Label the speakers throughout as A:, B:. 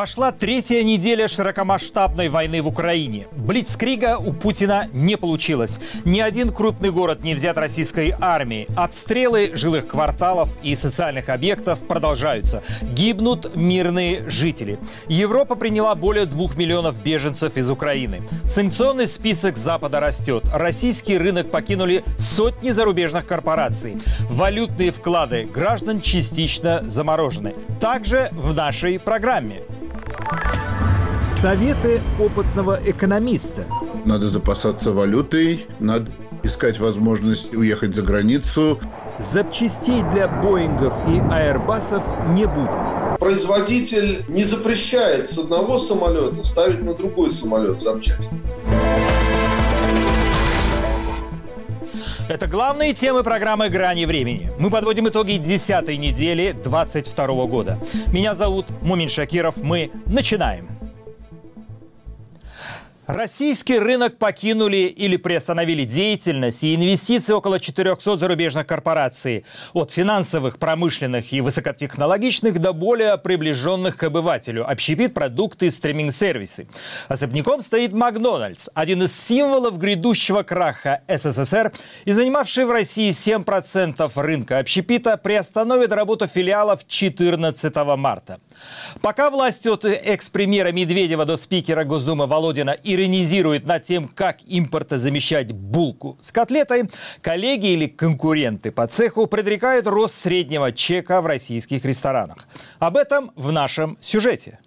A: Пошла третья неделя широкомасштабной войны в Украине. Блицкрига у Путина не получилось. Ни один крупный город не взят российской армией. Обстрелы жилых кварталов и социальных объектов продолжаются. Гибнут мирные жители. Европа приняла более двух миллионов беженцев из Украины. Санкционный список Запада растет. Российский рынок покинули сотни зарубежных корпораций. Валютные вклады граждан частично заморожены. Также в нашей программе. Советы опытного экономиста.
B: Надо запасаться валютой, надо искать возможность уехать за границу.
A: Запчастей для Боингов и Аэрбасов не будет.
C: Производитель не запрещает с одного самолета ставить на другой самолет запчасти.
A: Это главные темы программы «Грани времени». Мы подводим итоги десятой недели 22 года. Меня зовут Мумин Шакиров. Мы начинаем. Российский рынок покинули или приостановили деятельность и инвестиции около 400 зарубежных корпораций. От финансовых, промышленных и высокотехнологичных до более приближенных к обывателю. Общепит продукты и стриминг-сервисы. Особняком стоит Макдональдс, один из символов грядущего краха СССР и занимавший в России 7% рынка общепита, приостановит работу филиалов 14 марта. Пока власти от экс-премьера Медведева до спикера Госдумы Володина иронизируют над тем, как импортозамещать булку с котлетой, коллеги или конкуренты по цеху предрекают рост среднего чека в российских ресторанах. Об этом в нашем сюжете.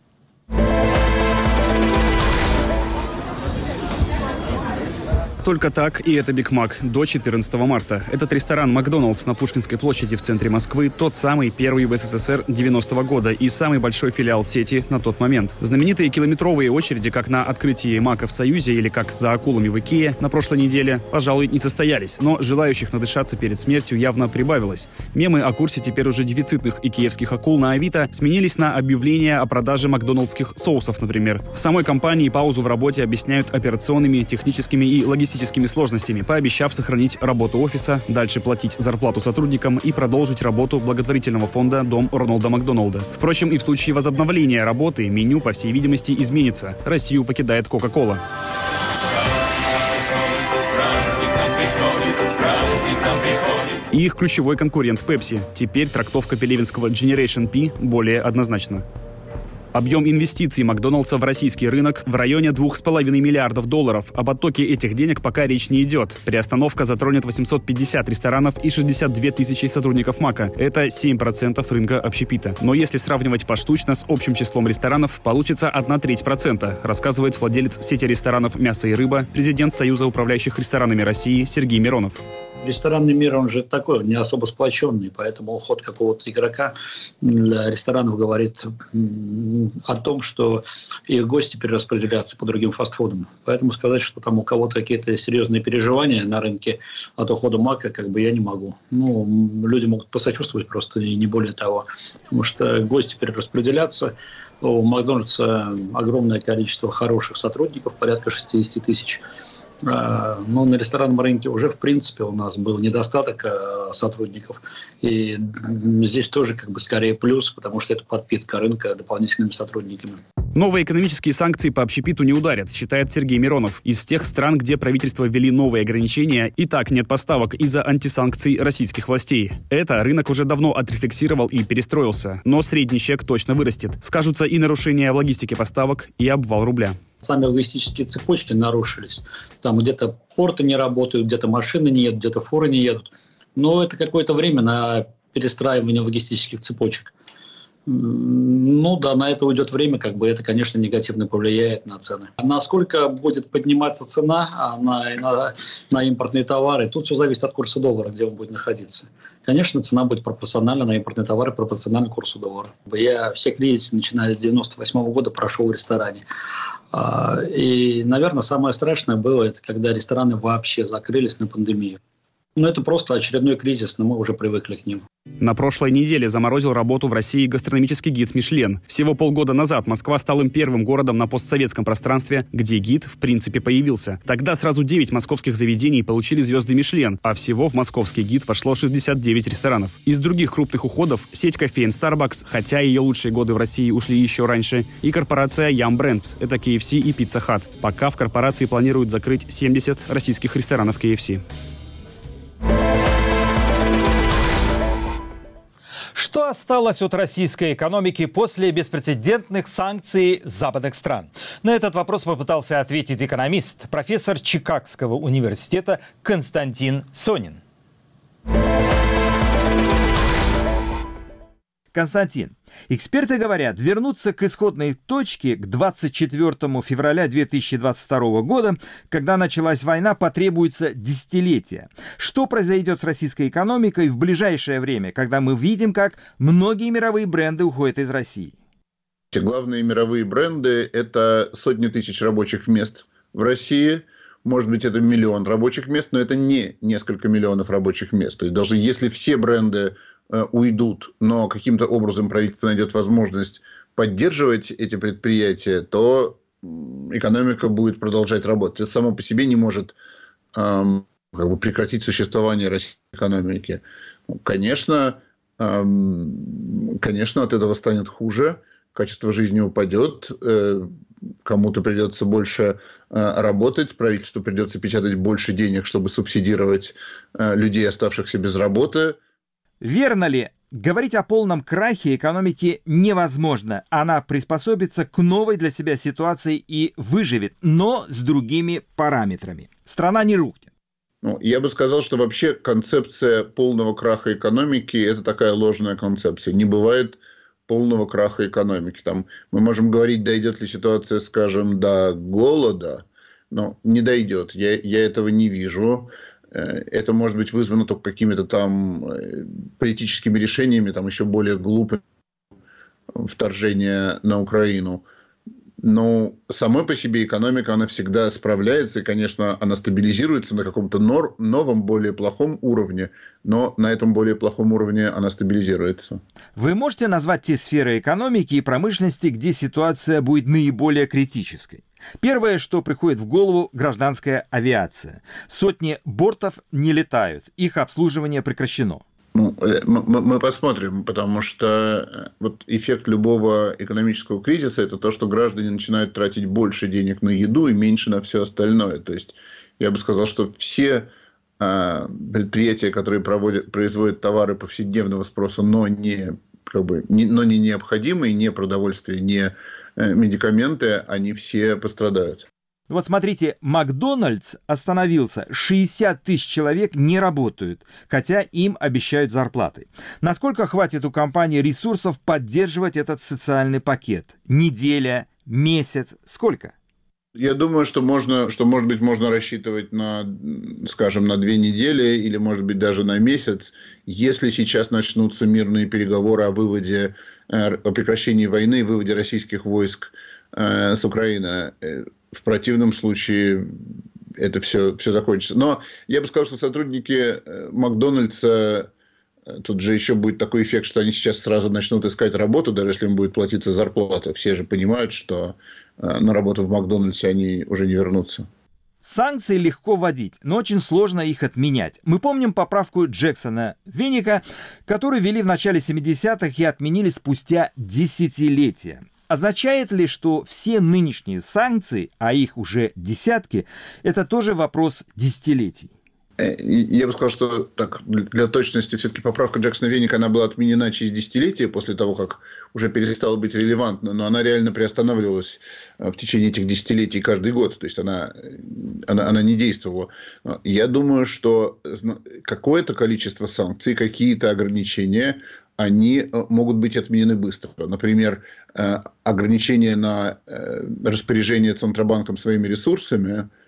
D: Только так, и это Биг Мак до 14 марта. Этот ресторан Макдоналдс на Пушкинской площади в центре Москвы тот самый первый в СССР 90-го года и самый большой филиал сети на тот момент. Знаменитые километровые очереди, как на открытии Мака в Союзе или как за акулами в Икее на прошлой неделе, пожалуй, не состоялись, но желающих надышаться перед смертью явно прибавилось. Мемы о курсе теперь уже дефицитных икеевских акул на Авито сменились на объявления о продаже макдоналдских соусов, например. В самой компании паузу в работе объясняют операционными, техническими и логистическими логистическими сложностями, пообещав сохранить работу офиса, дальше платить зарплату сотрудникам и продолжить работу благотворительного фонда «Дом Роналда Макдоналда». Впрочем, и в случае возобновления работы меню, по всей видимости, изменится. Россию покидает Кока-Кола. И их ключевой конкурент Pepsi. Теперь трактовка пелевинского Generation P более однозначна. Объем инвестиций Макдоналдса в российский рынок в районе 2,5 миллиардов долларов. Об оттоке этих денег пока речь не идет. Приостановка затронет 850 ресторанов и 62 тысячи сотрудников Мака. Это 7% рынка общепита. Но если сравнивать поштучно с общим числом ресторанов, получится 1 треть процента, рассказывает владелец сети ресторанов «Мясо и рыба», президент Союза управляющих ресторанами России Сергей Миронов
E: ресторанный мир, он же такой, не особо сплоченный, поэтому уход какого-то игрока для ресторанов говорит о том, что их гости перераспределятся по другим фастфудам. Поэтому сказать, что там у кого-то какие-то серьезные переживания на рынке от ухода Мака, как бы я не могу. Ну, люди могут посочувствовать просто, и не более того. Потому что гости перераспределятся, у Макдональдса огромное количество хороших сотрудников, порядка 60 тысяч. А, но на ресторанном рынке уже, в принципе, у нас был недостаток а, сотрудников. И здесь тоже как бы скорее плюс, потому что это подпитка рынка дополнительными сотрудниками.
D: Новые экономические санкции по общепиту не ударят, считает Сергей Миронов. Из тех стран, где правительство ввели новые ограничения, и так нет поставок из-за антисанкций российских властей. Это рынок уже давно отрефлексировал и перестроился. Но средний чек точно вырастет. Скажутся и нарушения в логистике поставок, и обвал рубля
E: сами логистические цепочки нарушились. Там где-то порты не работают, где-то машины не едут, где-то фуры не едут. Но это какое-то время на перестраивание логистических цепочек. Ну да, на это уйдет время, как бы это, конечно, негативно повлияет на цены. Насколько будет подниматься цена на, на, на импортные товары, тут все зависит от курса доллара, где он будет находиться. Конечно, цена будет пропорциональна на импортные товары, пропорциональна курсу доллара. Я все кризисы, начиная с 98 года, прошел в ресторане. А, и, наверное, самое страшное было, это когда рестораны вообще закрылись на пандемию. Ну, это просто очередной кризис, но мы уже привыкли к ним.
D: На прошлой неделе заморозил работу в России гастрономический гид «Мишлен». Всего полгода назад Москва стал им первым городом на постсоветском пространстве, где гид в принципе появился. Тогда сразу 9 московских заведений получили звезды «Мишлен», а всего в московский гид вошло 69 ресторанов. Из других крупных уходов сеть кофеин Starbucks, хотя ее лучшие годы в России ушли еще раньше, и корпорация Yum Brands, это KFC и Pizza Hut. Пока в корпорации планируют закрыть 70 российских ресторанов KFC.
A: Что осталось от российской экономики после беспрецедентных санкций западных стран? На этот вопрос попытался ответить экономист, профессор Чикагского университета Константин Сонин. Константин, эксперты говорят, вернуться к исходной точке к 24 февраля 2022 года, когда началась война, потребуется десятилетие. Что произойдет с российской экономикой в ближайшее время, когда мы видим, как многие мировые бренды уходят из России?
B: Главные мировые бренды – это сотни тысяч рабочих мест в России – может быть, это миллион рабочих мест, но это не несколько миллионов рабочих мест. То есть даже если все бренды уйдут, но каким-то образом правительство найдет возможность поддерживать эти предприятия, то экономика будет продолжать работать. Это само по себе не может эм, как бы прекратить существование российской экономики. Ну, конечно, эм, конечно, от этого станет хуже, качество жизни упадет, э, кому-то придется больше э, работать, правительству придется печатать больше денег, чтобы субсидировать э, людей, оставшихся без работы –
A: Верно ли? Говорить о полном крахе экономики невозможно. Она приспособится к новой для себя ситуации и выживет, но с другими параметрами. Страна не рухнет.
B: Ну, я бы сказал, что вообще концепция полного краха экономики – это такая ложная концепция. Не бывает полного краха экономики. Там мы можем говорить, дойдет ли ситуация, скажем, до голода, но не дойдет. Я, я этого не вижу. Э, это может быть вызвано только какими-то там э, политическими решениями, там еще более глупым вторжения на Украину. Но самой по себе экономика, она всегда справляется, и, конечно, она стабилизируется на каком-то новом, более плохом уровне, но на этом более плохом уровне она стабилизируется.
A: Вы можете назвать те сферы экономики и промышленности, где ситуация будет наиболее критической? Первое, что приходит в голову, гражданская авиация. Сотни бортов не летают, их обслуживание прекращено.
B: Мы, мы посмотрим, потому что э, вот эффект любого экономического кризиса – это то, что граждане начинают тратить больше денег на еду и меньше на все остальное. То есть я бы сказал, что все э, предприятия, которые проводят, производят товары повседневного спроса, но не, как бы, не, но не необходимые, не продовольствие, не Э, медикаменты, они все пострадают.
A: Вот смотрите, Макдональдс остановился, 60 тысяч человек не работают, хотя им обещают зарплаты. Насколько хватит у компании ресурсов поддерживать этот социальный пакет? Неделя, месяц, сколько?
B: Я думаю, что можно, что может быть можно рассчитывать на, скажем, на две недели или может быть даже на месяц, если сейчас начнутся мирные переговоры о выводе, э, о прекращении войны выводе российских войск э, с Украины. Э, в противном случае это все, все закончится. Но я бы сказал, что сотрудники Макдональдса Тут же еще будет такой эффект, что они сейчас сразу начнут искать работу, даже если им будет платиться зарплата. Все же понимают, что Э, на работу в Макдональдсе они уже не вернутся.
A: Санкции легко вводить, но очень сложно их отменять. Мы помним поправку Джексона Веника, которую ввели в начале 70-х и отменили спустя десятилетия. Означает ли, что все нынешние санкции, а их уже десятки, это тоже вопрос десятилетий?
B: Э, я бы сказал, что так, для точности все-таки поправка Джексона Веника, она была отменена через десятилетия после того, как уже перестала быть релевантна, но она реально приостанавливалась э, в течение этих десятилетий каждый год, то есть она, э, она, она не действовала. Я думаю, что какое-то количество санкций, какие-то ограничения, они могут быть отменены быстро. Например, ограничения на распоряжение Центробанком своими ресурсами –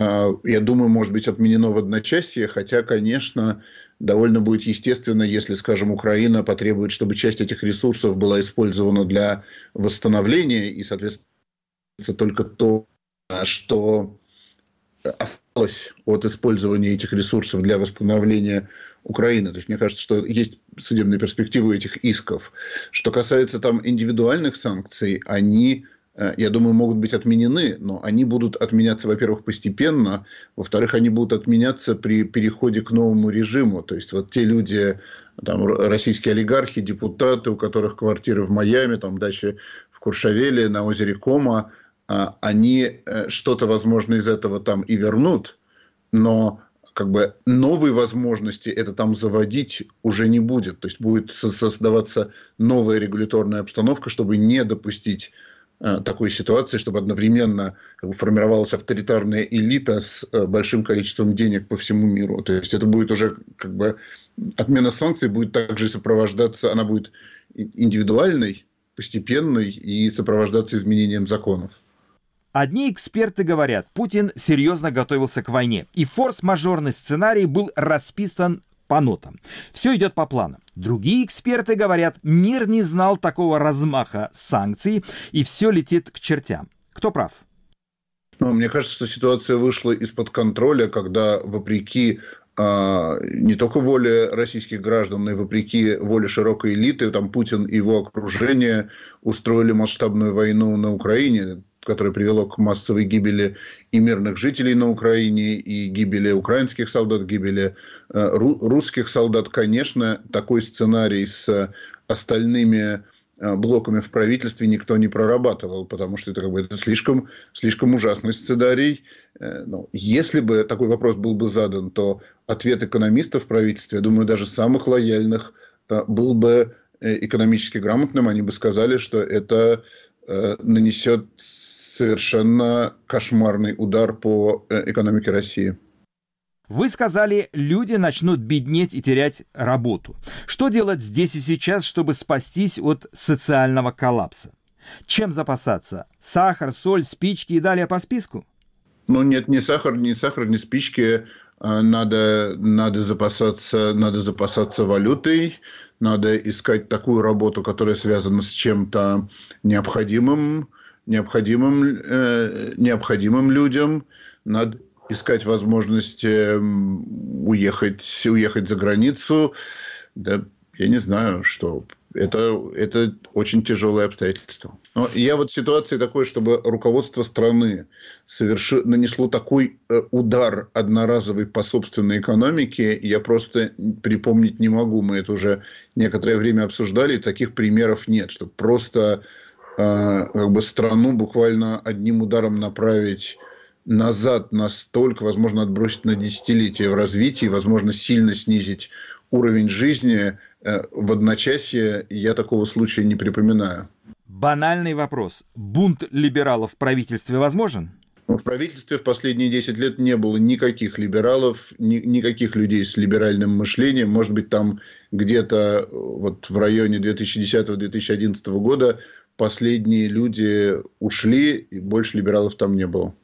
B: я думаю, может быть отменено в одночасье, хотя, конечно, довольно будет естественно, если, скажем, Украина потребует, чтобы часть этих ресурсов была использована для восстановления, и, соответственно, только то, что осталось от использования этих ресурсов для восстановления Украины. То есть мне кажется, что есть судебные перспективы этих исков. Что касается там индивидуальных санкций, они Э, я думаю, могут быть отменены, но они будут отменяться, во-первых, постепенно, во-вторых, они будут отменяться при переходе к новому режиму. То есть вот те люди, там, российские олигархи, депутаты, у которых квартиры в Майами, там, дачи в Куршавеле, на озере Кома, они э, что-то, возможно, из этого там и вернут, но как бы новые возможности это там заводить уже не будет. То есть будет создаваться новая регуляторная обстановка, чтобы не допустить Э, такой ситуации, чтобы одновременно как бы, формировалась авторитарная элита с э, большим количеством денег по всему миру. То есть это будет уже как бы отмена санкций будет также сопровождаться, она будет индивидуальной, постепенной и сопровождаться изменением законов.
A: Одни эксперты говорят, Путин серьезно готовился к войне, и форс-мажорный сценарий был расписан по нотам. Все идет по плану. Другие эксперты говорят, мир не знал такого размаха санкций, и все летит к чертям. Кто прав?
B: Ну, мне кажется, что ситуация вышла из-под контроля, когда, вопреки а, не только воле российских граждан, но и вопреки воле широкой элиты, там Путин и его окружение устроили масштабную войну на Украине которое привело к массовой гибели и мирных жителей на Украине, и гибели украинских солдат, гибели э, русских солдат. Конечно, такой сценарий с остальными э, блоками в правительстве никто не прорабатывал, потому что это как бы это слишком, слишком ужасный сценарий. Э, но если бы такой вопрос был бы задан, то ответ экономистов в правительстве, я думаю, даже самых лояльных, был бы экономически грамотным. Они бы сказали, что это нанесет совершенно кошмарный удар по э, экономике России.
A: Вы сказали, люди начнут беднеть и терять работу. Что делать здесь и сейчас, чтобы спастись от социального коллапса? Чем запасаться? Сахар, соль, спички и далее по списку?
B: Ну нет, ни сахар, ни сахар, ни спички. А, надо, надо, запасаться, надо запасаться валютой, надо искать такую работу, которая связана с чем-то необходимым, необходимым, э, необходимым людям. Надо искать возможность уехать, уехать за границу. Да, я не знаю, что это, это очень тяжелое обстоятельство. Но я вот в ситуации такой, чтобы руководство страны соверши, нанесло такой э, удар одноразовый по собственной экономике, я просто припомнить не могу. Мы это уже некоторое время обсуждали, таких примеров нет, что просто как бы страну буквально одним ударом направить назад настолько, возможно, отбросить на десятилетия в развитии, возможно, сильно снизить уровень жизни э, в одночасье, я такого случая не припоминаю.
A: Банальный вопрос. Бунт либералов в правительстве возможен?
B: В правительстве в последние 10 лет не было никаких либералов, ни, никаких людей с либеральным мышлением. Может быть, там где-то вот в районе 2010-2011 года последние люди ушли, и больше либералов там не было.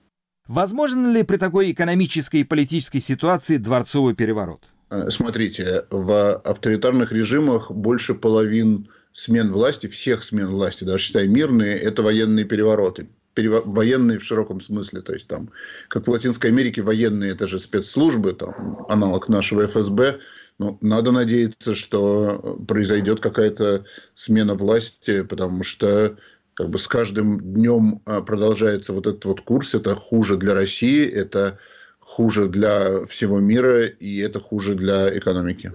A: Возможен ли при такой экономической и политической ситуации дворцовый переворот?
B: Э, смотрите, в авторитарных режимах больше половин смен власти, всех смен власти, даже считай мирные, это военные перевороты. Перево... Военные в широком смысле. То есть, там, как в Латинской Америке, военные это же спецслужбы, там, аналог нашего ФСБ, ну, надо надеяться, что произойдет какая-то смена власти, потому что как бы с каждым днем а, продолжается вот этот вот курс. Это хуже для России, это хуже для всего мира и это хуже для экономики.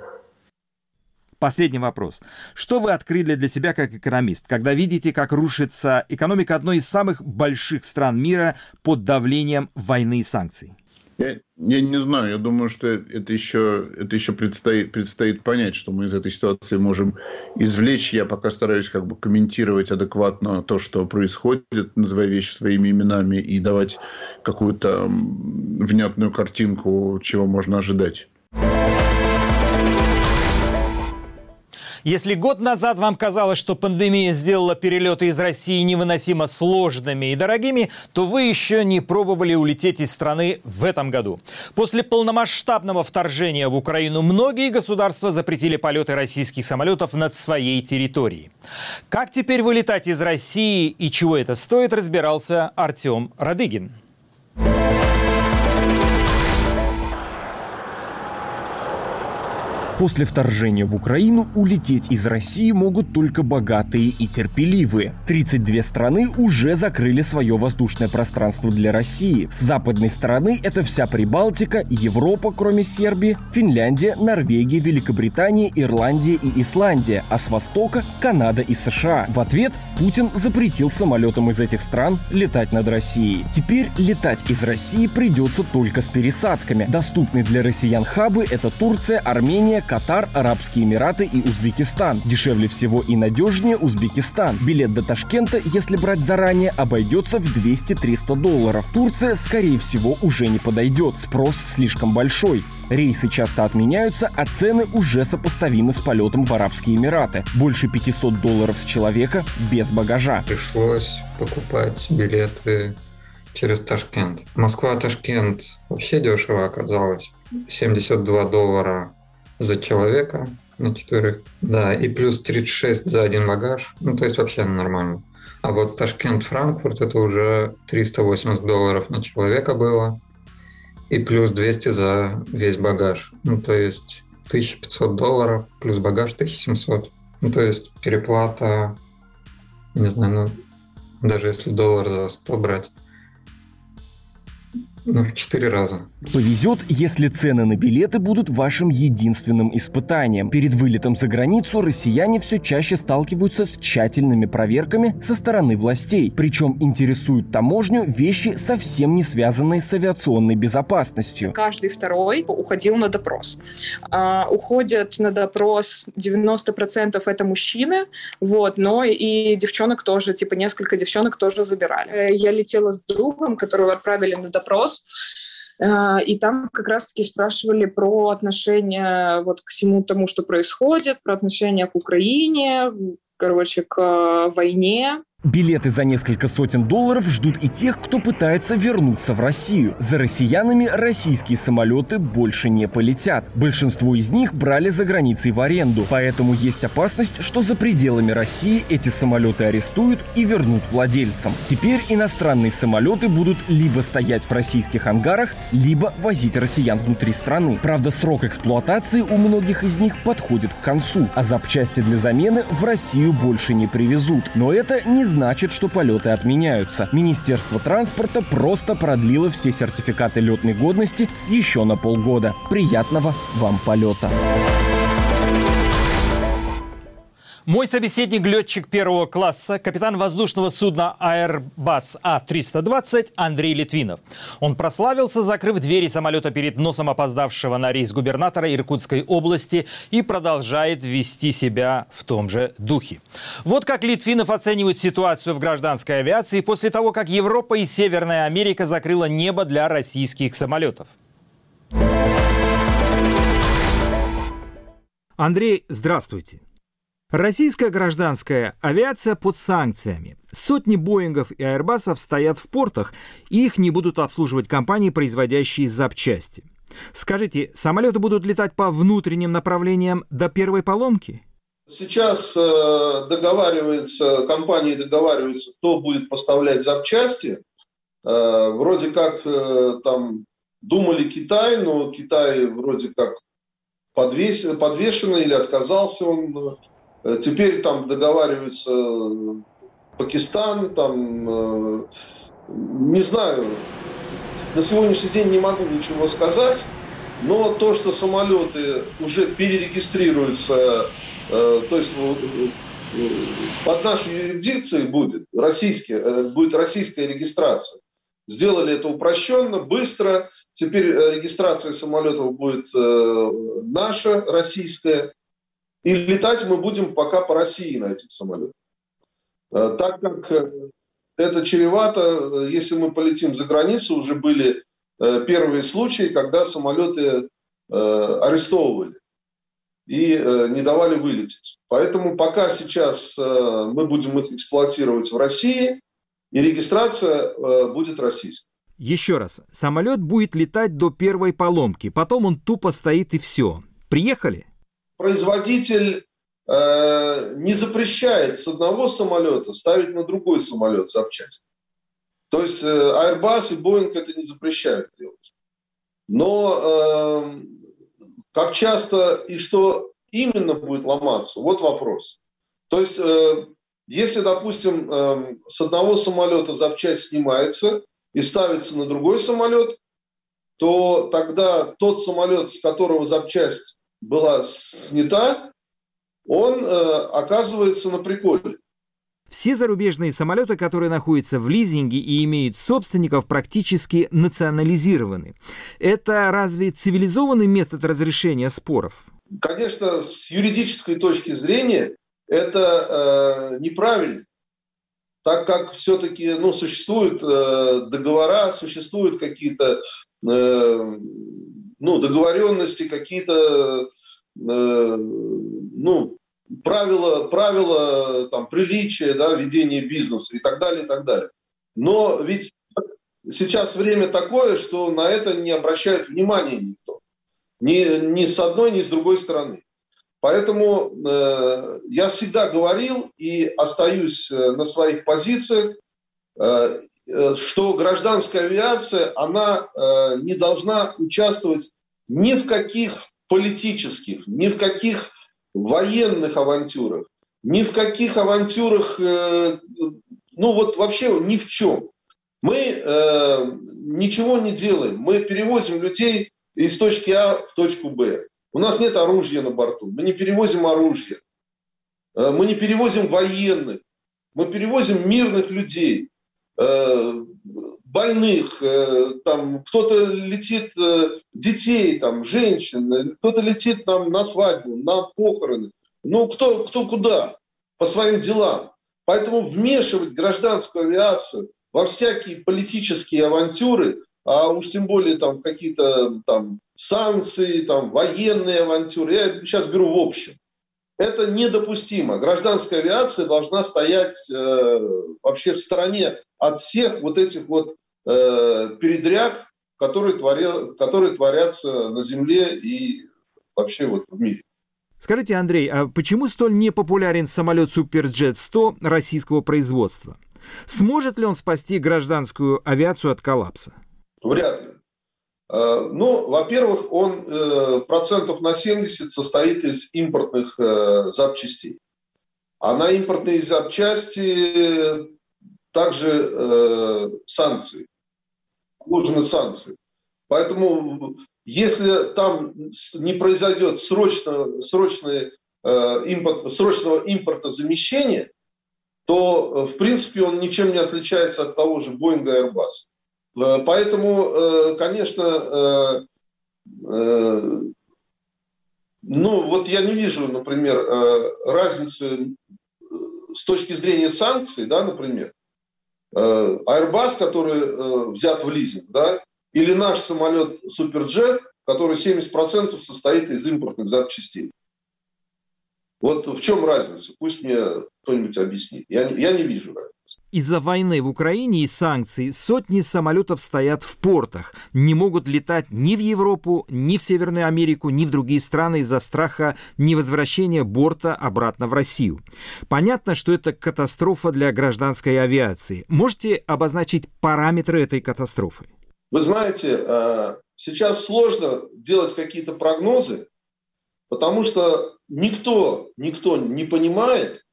A: Последний вопрос. Что вы открыли для себя как экономист, когда видите, как рушится экономика одной из самых больших стран мира под давлением войны и санкций?
B: Я, я не знаю, я думаю, что это еще, это еще предстоит, предстоит понять, что мы из этой ситуации можем извлечь. Я пока стараюсь как бы комментировать адекватно то, что происходит, называя вещи своими именами и давать какую-то внятную картинку, чего можно ожидать.
A: Если год назад вам казалось, что пандемия сделала перелеты из России невыносимо сложными и дорогими, то вы еще не пробовали улететь из страны в этом году. После полномасштабного вторжения в Украину многие государства запретили полеты российских самолетов над своей территорией. Как теперь вылетать из России и чего это стоит, разбирался Артем Радыгин.
F: После вторжения в Украину улететь из России могут только богатые и терпеливые. 32 страны уже закрыли свое воздушное пространство для России. С западной стороны это вся Прибалтика, Европа, кроме Сербии, Финляндия, Норвегия, Великобритания, Ирландия и Исландия, а с востока – Канада и США. В ответ Путин запретил самолетам из этих стран летать над Россией. Теперь летать из России придется только с пересадками. Доступны для россиян хабы – это Турция, Армения, Катар, Арабские Эмираты и Узбекистан. Дешевле всего и надежнее Узбекистан. Билет до Ташкента, если брать заранее, обойдется в 200-300 долларов. Турция, скорее всего, уже не подойдет. Спрос слишком большой. Рейсы часто отменяются, а цены уже сопоставимы с полетом в Арабские Эмираты. Больше 500 долларов с человека без багажа.
G: Пришлось покупать билеты через Ташкент. Москва-Ташкент вообще дешево оказалось. 72 доллара за человека на четверых. Да, и плюс 36 за один багаж. Ну, то есть вообще нормально. А вот Ташкент-Франкфурт это уже 380 долларов на человека было. И плюс 200 за весь багаж. Ну, то есть 1500 долларов плюс багаж 1700. Ну, то есть переплата, не знаю, ну, даже если доллар за 100 брать, ну, в четыре раза.
F: Повезет, если цены на билеты будут вашим единственным испытанием. Перед вылетом за границу россияне все чаще сталкиваются с тщательными проверками со стороны властей. Причем интересуют таможню вещи, совсем не связанные с авиационной безопасностью.
H: Каждый второй уходил на допрос. А, уходят на допрос 90% это мужчины, вот, но и девчонок тоже, типа несколько девчонок тоже забирали. Э, я летела с другом, которого отправили на допрос, вопрос. Э, и там как раз-таки спрашивали про отношение вот к всему тому, что происходит, про отношение к Украине, короче, к войне.
F: Билеты за несколько сотен долларов ждут и тех, кто пытается вернуться в Россию. За россиянами российские самолеты больше не полетят. Большинство из них брали за границей в аренду, поэтому есть опасность, что за пределами России эти самолеты арестуют и вернут владельцам. Теперь иностранные самолеты будут либо стоять в российских ангарах, либо возить россиян внутри страны. Правда, срок эксплуатации у многих из них подходит к концу, а запчасти для замены в Россию больше не привезут. Но это не значит, что полеты отменяются. Министерство транспорта просто продлило все сертификаты летной годности еще на полгода. Приятного вам полета!
A: Мой собеседник – летчик первого класса, капитан воздушного судна Airbus А-320 Андрей Литвинов. Он прославился, закрыв двери самолета перед носом опоздавшего на рейс губернатора Иркутской области и продолжает вести себя в том же духе. Вот как Литвинов оценивает ситуацию в гражданской авиации после того, как Европа и Северная Америка закрыла небо для российских самолетов.
I: Андрей, здравствуйте. Российская гражданская авиация под санкциями. Сотни Боингов и Аэрбасов стоят в портах, и их не будут обслуживать компании, производящие запчасти. Скажите, самолеты будут летать по внутренним направлениям до первой поломки?
C: Сейчас э, договаривается, компании договариваются, кто будет поставлять запчасти. Э, вроде как э, там думали Китай, но Китай вроде как подвес, подвешен или отказался он теперь там договариваются э, Пакистан, там, э, не знаю, на сегодняшний день не могу ничего сказать, но то, что самолеты уже перерегистрируются, то есть под нашей юрисдикцией будет, российский, будет российская регистрация. Сделали это упрощенно, быстро. Теперь регистрация самолетов будет наша, российская. И летать мы будем пока по России на этих самолетах. Э, так как э, это чревато, э, если мы полетим за границу, уже были первые случаи, когда самолеты арестовывали и не давали вылететь. Поэтому пока сейчас мы будем их эксплуатировать в России, и регистрация будет российской.
I: Еще раз, самолет будет летать до первой поломки, потом он тупо стоит и все. Приехали?
C: Производитель э, не запрещает с одного самолета ставить на другой самолет запчасти. То есть э, Airbus и Boeing это не запрещают делать. Но э, Как часто и что именно будет ломаться, вот вопрос. То есть, э, если, допустим, э, с одного самолета запчасть снимается и ставится на другой самолет, то тогда тот самолет, с которого запчасть была снята, он э, оказывается на приколе.
I: Все зарубежные самолеты, которые находятся в лизинге и имеют собственников, практически национализированы. Это разве цивилизованный метод разрешения споров?
C: Конечно, с юридической точки зрения это э, неправильно, так как все-таки ну, существуют э, договора, существуют какие-то э, ну, договоренности, какие-то э, ну, правила, правила там, приличия, да, ведения бизнеса и так далее, и так далее. Но ведь сейчас время такое, что на это не обращают внимания никто. Ни, ни с одной, ни с другой стороны. Поэтому э, я всегда говорил и остаюсь э, на своих позициях, э, что гражданская авиация, она э, не должна участвовать ни в каких политических, ни в каких военных авантюрах, ни в каких авантюрах, э, ну вот вообще ни в чем. Мы э, ничего не делаем. Мы перевозим людей из точки А в точку Б. У нас нет оружия на борту. Мы не перевозим оружие. Э, мы не перевозим военных. Мы перевозим мирных людей, э, больных, э, там кто-то летит, детей, там, женщин, кто-то летит там, на свадьбу, на похороны. Ну, кто, кто куда? По своим делам. Поэтому вмешивать гражданскую авиацию во всякие политические авантюры, а уж тем более там какие-то там санкции, там военные авантюры, я сейчас беру в общем. Это недопустимо. Гражданская авиация должна стоять э, вообще в стороне от всех вот этих вот э, передряг, которые, творя, которые творятся на Земле и вообще вот в мире.
I: Скажите, Андрей, а почему столь непопулярен самолет Суперджет-100 российского производства? Сможет ли он спасти гражданскую авиацию от коллапса?
C: Вряд ли. Э, ну, во-первых, он э, процентов на 70 состоит из импортных э, запчастей. А на импортные запчасти также санкции, наложены санкции. Поэтому если там не произойдет срочно, срочное, импорт, срочного импорта замещения, то, в принципе, он ничем не отличается от того же Boeing и Airbus. Э, поэтому, э, конечно, э, ну вот я не вижу, например, разницы с точки зрения санкций, да, например, Airbus, который взят в лизинг, да, или наш самолет Суперджет, который 70% состоит из импортных запчастей. Вот в чем разница? Пусть мне кто-нибудь объяснит. Я, я не вижу разницы.
I: Из-за войны в Украине и санкций сотни самолетов стоят в портах, не могут летать ни в Европу, ни в Северную Америку, ни в другие страны из-за страха невозвращения борта обратно в Россию. Понятно, что это катастрофа для гражданской авиации. Можете обозначить параметры этой катастрофы?
C: Вы знаете, э, сейчас сложно делать какие-то прогнозы, потому что никто, никто не понимает,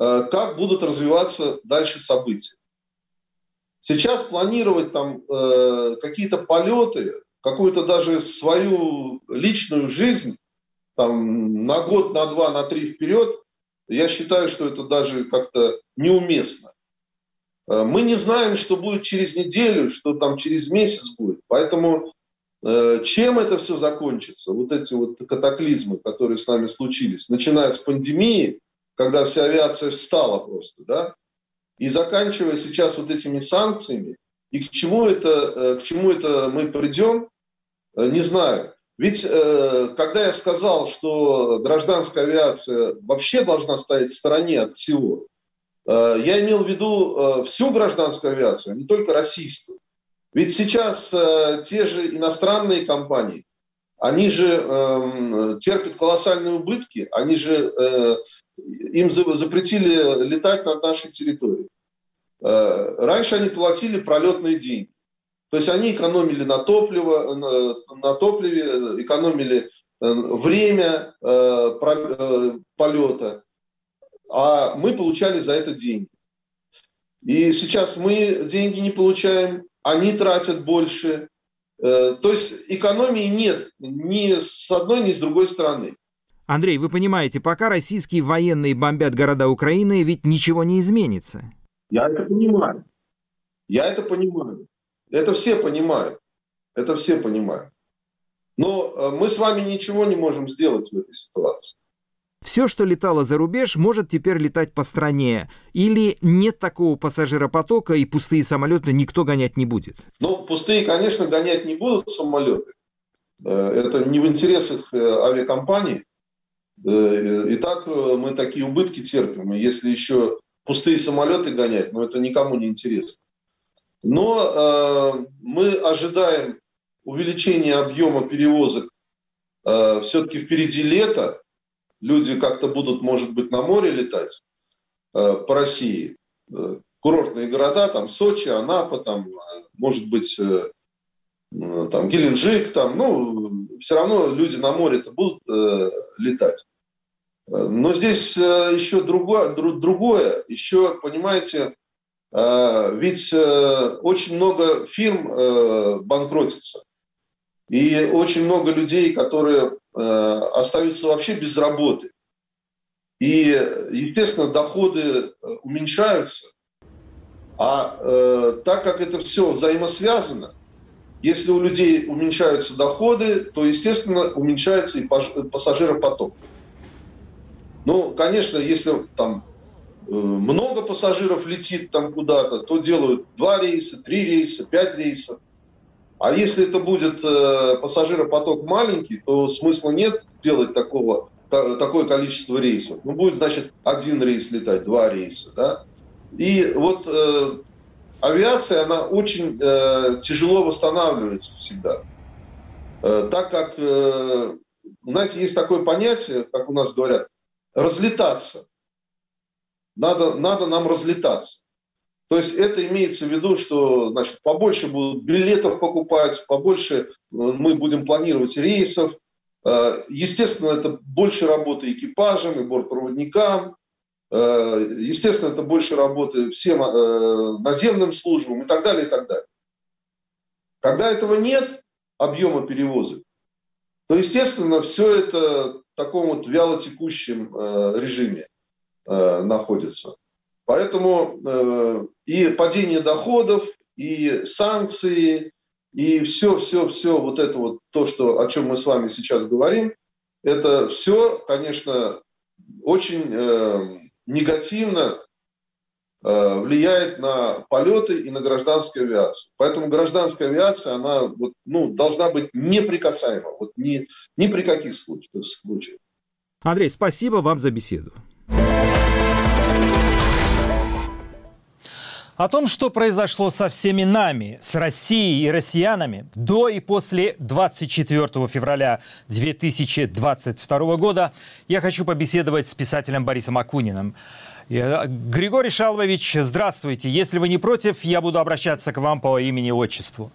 C: как будут развиваться дальше события. Сейчас планировать там э, какие-то полеты, какую-то даже свою личную жизнь там, на год, на два, на три вперед, я считаю, что это даже как-то неуместно. Э, мы не знаем, что будет через неделю, что там через месяц будет. Поэтому э, чем это все закончится, вот эти вот катаклизмы, которые с нами случились, начиная с пандемии, когда вся авиация встала просто, да, и заканчивая сейчас вот этими санкциями, и к чему это, э, к чему это мы придем, э, не знаю. Ведь э, когда я сказал, что гражданская авиация вообще должна стоять в стороне от всего, я имел в виду всю гражданскую авиацию, а не только российскую. Ведь сейчас те же иностранные компании, они же э, терпят колоссальные убытки, они же им запретили летать над нашей территорией. Э, раньше они платили пролетные деньги. То есть они экономили на, топливо, на, на топливе, экономили время полета, а мы получали за это деньги. И сейчас мы деньги не получаем, они тратят больше. То есть экономии нет ни с одной, ни с другой стороны.
A: Андрей, вы понимаете, пока российские военные бомбят города Украины, ведь ничего не изменится.
C: Я это понимаю. Я это понимаю. Это все понимают. Это все понимают. Но э, мы с вами ничего не можем сделать в этой ситуации.
A: Все, что летало за рубеж, может теперь летать по стране. Или нет такого пассажиропотока, и пустые самолеты никто гонять не будет?
C: Ну, пустые, конечно, гонять не будут самолеты. Э, это не в интересах э, авиакомпаний. И так мы такие убытки терпим. И если еще пустые самолеты гонять, ну это никому не интересно. Но э, мы ожидаем увеличения объема перевозок. Э, все-таки впереди лето. Люди как-то будут, может быть, на море летать э, по России. Э, курортные города, там Сочи, Анапа, там, может быть, э, э там Геленджик, там, ну, все равно люди на море-то будут э, летать. Но здесь э, еще другое, другое, еще, понимаете, э, ведь э, очень много фирм банкротится. И очень много людей, которые остаются вообще без работы. И, естественно, доходы уменьшаются. А так как это все взаимосвязано, если у людей уменьшаются доходы, то, естественно, уменьшается и пассажиропоток. Ну, конечно, если там э, много пассажиров летит там куда-то, то делают два рейса, три рейса, пять рейсов. А если это будет э, пассажиропоток маленький, то смысла нет делать такого, такое количество рейсов. Ну, будет, значит, один рейс летать, два рейса. Да? И вот э, авиация, она очень э, тяжело восстанавливается всегда. Э, так как, э, знаете, есть такое понятие, как у нас говорят, разлетаться. Надо, надо нам разлетаться. То есть это имеется в виду, что значит, побольше будут билетов покупать, побольше э, мы будем планировать рейсов. Э, естественно, это больше работы экипажам и бортпроводникам. Э, естественно, это больше работы всем наземным службам и так далее, и так далее. Когда этого нет, объема перевозок, то, естественно, все это таком вот вялотекущем э, режиме э, находится. Поэтому э, и падение доходов, и санкции, и все, все, все вот это вот то, что, о чем мы с вами сейчас говорим, это все, конечно, очень э, негативно влияет на полеты и на гражданскую авиацию. Поэтому гражданская авиация, она вот, ну, должна быть неприкасаема, вот ни, ни при каких случаях.
A: Андрей, спасибо вам за беседу. О том, что произошло со всеми нами, с Россией и россиянами до и после 24 февраля 2022 года, я хочу побеседовать с писателем Борисом Акуниным. Э, Григорий Шалвович, здравствуйте. Если вы не против, я буду обращаться к вам по имени-отчеству.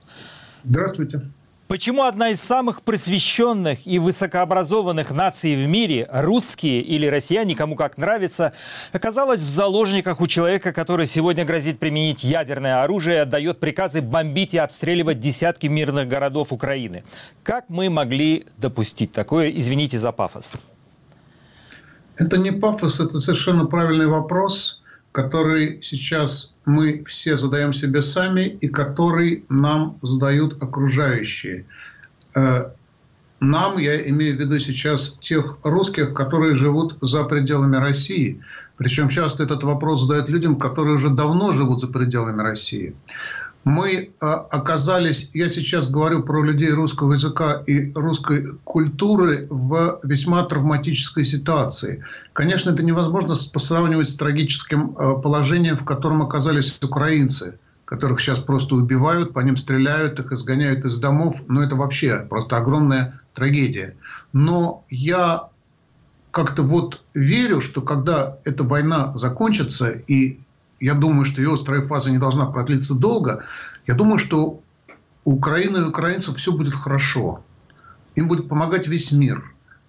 J: Здравствуйте.
A: Почему одна из самых просвещенных и высокообразованных наций в мире, русские или россияне, кому как нравится, оказалась в заложниках у человека, который сегодня грозит применить ядерное оружие и отдает приказы бомбить и обстреливать десятки мирных городов Украины? Как мы могли допустить такое? Извините за пафос.
J: Это не пафос, это совершенно правильный вопрос, который сейчас мы все задаем себе сами и который нам задают окружающие. Э, нам, я имею в виду сейчас тех русских, которые живут за пределами России. Причем часто этот вопрос задают людям, которые уже давно живут за пределами России мы а, оказались, я сейчас говорю про людей русского языка и русской культуры, в весьма травматической ситуации. Конечно, это невозможно сравнивать с трагическим а, положением, в котором оказались украинцы, которых сейчас просто убивают, по ним стреляют, их изгоняют из домов. Но это вообще просто огромная трагедия. Но я как-то вот верю, что когда эта война закончится, и я думаю, что ее острая фаза не должна продлиться долго. Я думаю, что у Украины и украинцев все будет хорошо. Им будет помогать весь мир.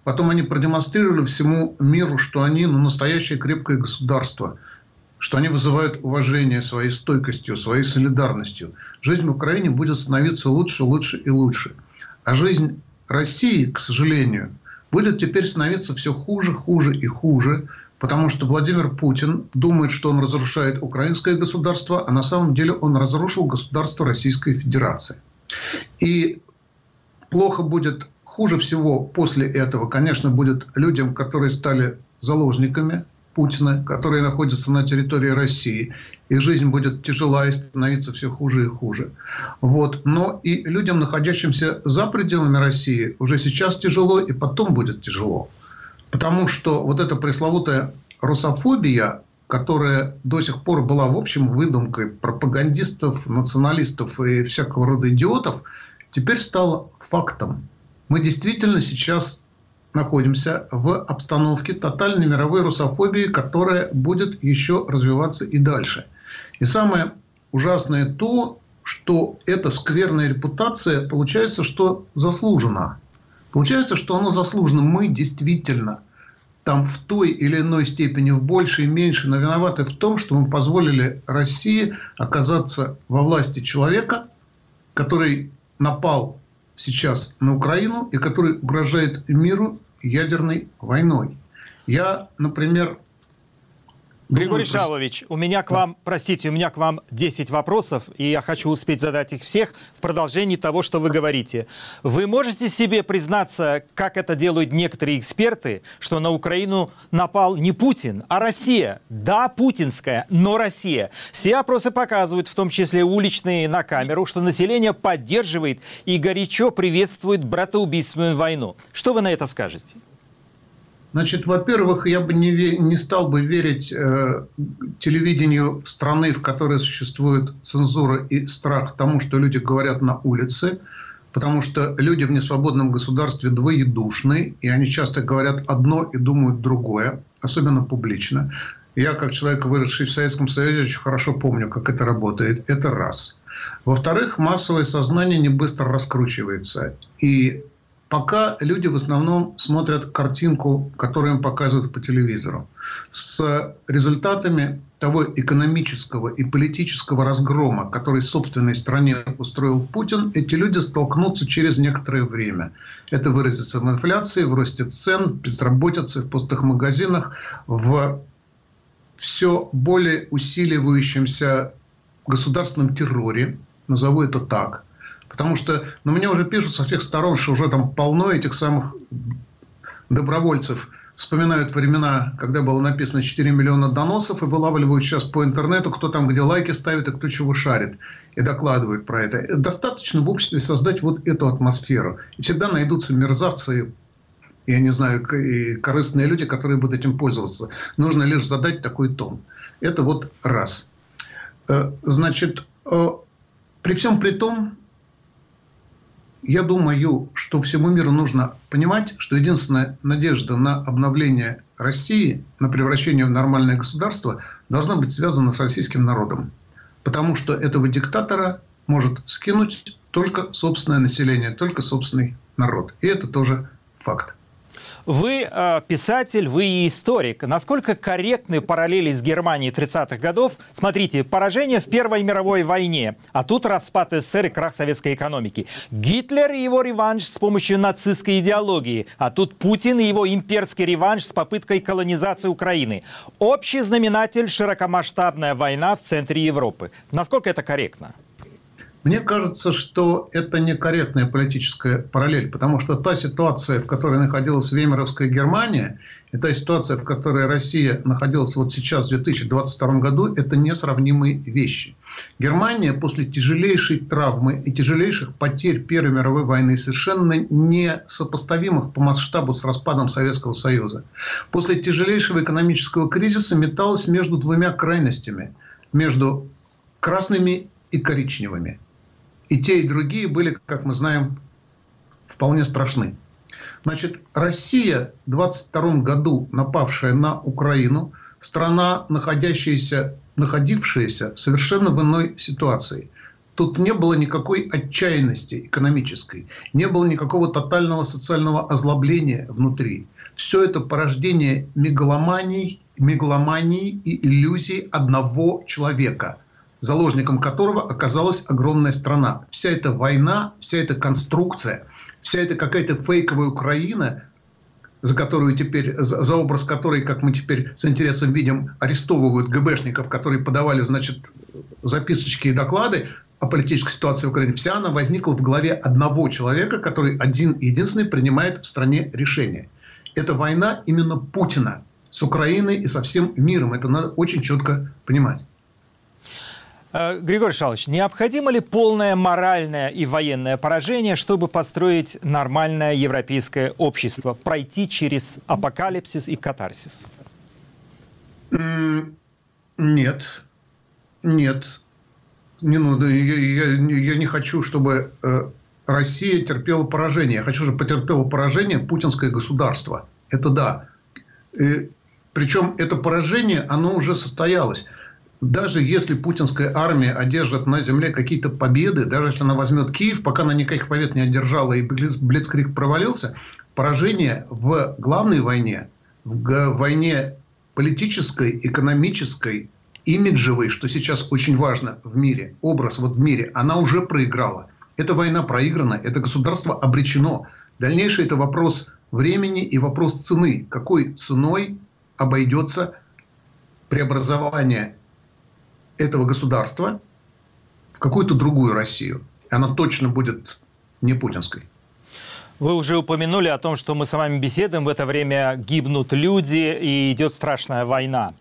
J: Потом они продемонстрировали всему миру, что они ну, настоящее крепкое государство, что они вызывают уважение своей стойкостью, своей солидарностью. Жизнь в Украине будет становиться лучше, лучше и лучше. А жизнь России, к сожалению, будет теперь становиться все хуже, хуже и хуже, потому что Владимир Путин думает, что он разрушает украинское государство, а на самом деле он разрушил государство Российской Федерации. И плохо будет, хуже всего после этого, конечно, будет людям, которые стали заложниками Путина, которые находятся на территории России. Их жизнь будет тяжела и становиться все хуже и хуже. Вот. Но и людям, находящимся за пределами России, уже сейчас тяжело и потом будет тяжело. Потому что вот эта пресловутая русофобия, которая до сих пор была, в общем, выдумкой пропагандистов, националистов и всякого рода идиотов, теперь стала фактом. Мы действительно сейчас находимся в обстановке тотальной мировой русофобии, которая будет еще развиваться и дальше. И самое ужасное то, что эта скверная репутация, получается, что заслужена. Получается, что она заслужена. Мы действительно там в той или иной степени, в большей и меньшей, но виноваты в том, что мы позволили России оказаться во власти человека, который напал сейчас на Украину и который угрожает миру ядерной войной. Я, например,
A: Григорий Шалович, у меня к вам, простите, у меня к вам 10 вопросов, и я хочу успеть задать их всех в продолжении того, что вы говорите. Вы можете себе признаться, как это делают некоторые эксперты, что на Украину напал не Путин, а Россия? Да, путинская, но Россия. Все опросы показывают, в том числе уличные на камеру, что население поддерживает и горячо приветствует братоубийственную войну. Что вы на это скажете?
J: Значит, во-первых, я бы не, не стал бы верить э, телевидению страны, в которой существует цензура и страх тому, что люди говорят на улице, потому что люди в несвободном государстве двоедушны, и они часто говорят одно и думают другое, особенно публично. Я, как человек, выросший в Советском Союзе, очень хорошо помню, как это работает. Это раз. Во-вторых, массовое сознание не быстро раскручивается. И Пока люди в основном смотрят картинку, которую им показывают по телевизору, с результатами того экономического и политического разгрома, который собственной стране устроил Путин, эти люди столкнутся через некоторое время. Это выразится в инфляции, в росте цен, в безработице, в пустых магазинах, в все более усиливающемся государственном терроре, назову это так, Потому что ну, мне уже пишут со всех сторон, что уже там полно этих самых добровольцев. Вспоминают времена, когда было написано 4 миллиона доносов, и вылавливают сейчас по интернету, кто там где лайки ставит, и кто чего шарит. И докладывают про это. Достаточно в обществе создать вот эту атмосферу. И всегда найдутся мерзавцы, я не знаю, и корыстные люди, которые будут этим пользоваться. Нужно лишь задать такой тон. Это вот раз. Э, значит, э, при всем при том, я думаю, что всему миру нужно понимать, что единственная надежда на обновление России, на превращение в нормальное государство, должна быть связана с российским народом. Потому что этого диктатора может скинуть только собственное население, только собственный народ. И это тоже факт.
A: Вы э, писатель, вы и историк. Насколько корректны параллели с Германией 30-х годов? Смотрите, поражение в Первой мировой войне, а тут распад СССР и крах советской экономики. Гитлер и его реванш с помощью нацистской идеологии, а тут Путин и его имперский реванш с попыткой колонизации Украины. Общий знаменатель – широкомасштабная война в центре Европы. Насколько это корректно?
J: Мне кажется, что это некорректная политическая параллель, потому что та ситуация, в которой находилась Веймаровская Германия, и та ситуация, в которой Россия находилась вот сейчас, в 2022 году, это несравнимые вещи. Германия после тяжелейшей травмы и тяжелейших потерь Первой мировой войны, совершенно не сопоставимых по масштабу с распадом Советского Союза, после тяжелейшего экономического кризиса металась между двумя крайностями. Между красными и коричневыми. И те, и другие были, как мы знаем, вполне страшны. Значит, Россия в 22 году, напавшая на Украину, страна, находящаяся, находившаяся совершенно в иной ситуации. Тут не было никакой отчаянности экономической, не было никакого тотального социального озлобления внутри. Все это порождение мегаломаний, мегаломании и иллюзий одного человека, заложником которого оказалась огромная страна. Вся эта война, вся эта конструкция, вся эта какая-то фейковая Украина, за которую теперь, за, образ которой, как мы теперь с интересом видим, арестовывают ГБшников, которые подавали, значит, записочки и доклады, о политической ситуации в Украине, вся она возникла в голове одного человека, который один единственный принимает в стране решение. Это война именно Путина с Украиной и со всем миром. Это надо очень четко понимать.
A: Э, Григорий Шалович, необходимо ли полное моральное и военное поражение, чтобы построить нормальное европейское общество, пройти через апокалипсис и катарсис?
J: Нет. Нет не, ну, я, я, я не хочу, чтобы э, Россия терпела поражение. Я хочу, чтобы потерпело поражение путинское государство. Это да. И, причем это поражение, оно уже состоялось. Даже если путинская армия одержит на земле какие-то победы, даже если она возьмет Киев, пока она никаких побед не одержала и Блицкрик провалился, поражение в главной войне, в войне политической, экономической, имиджевый, что сейчас очень важно в мире, образ вот в мире, она уже проиграла. Эта война проиграна, это государство обречено. Дальнейший это вопрос времени и вопрос цены. Какой ценой обойдется преобразование этого государства в какую-то другую Россию. Она точно будет не путинской.
A: Вы уже упомянули о том, что мы с вами беседуем. В это время гибнут люди и идет страшная война.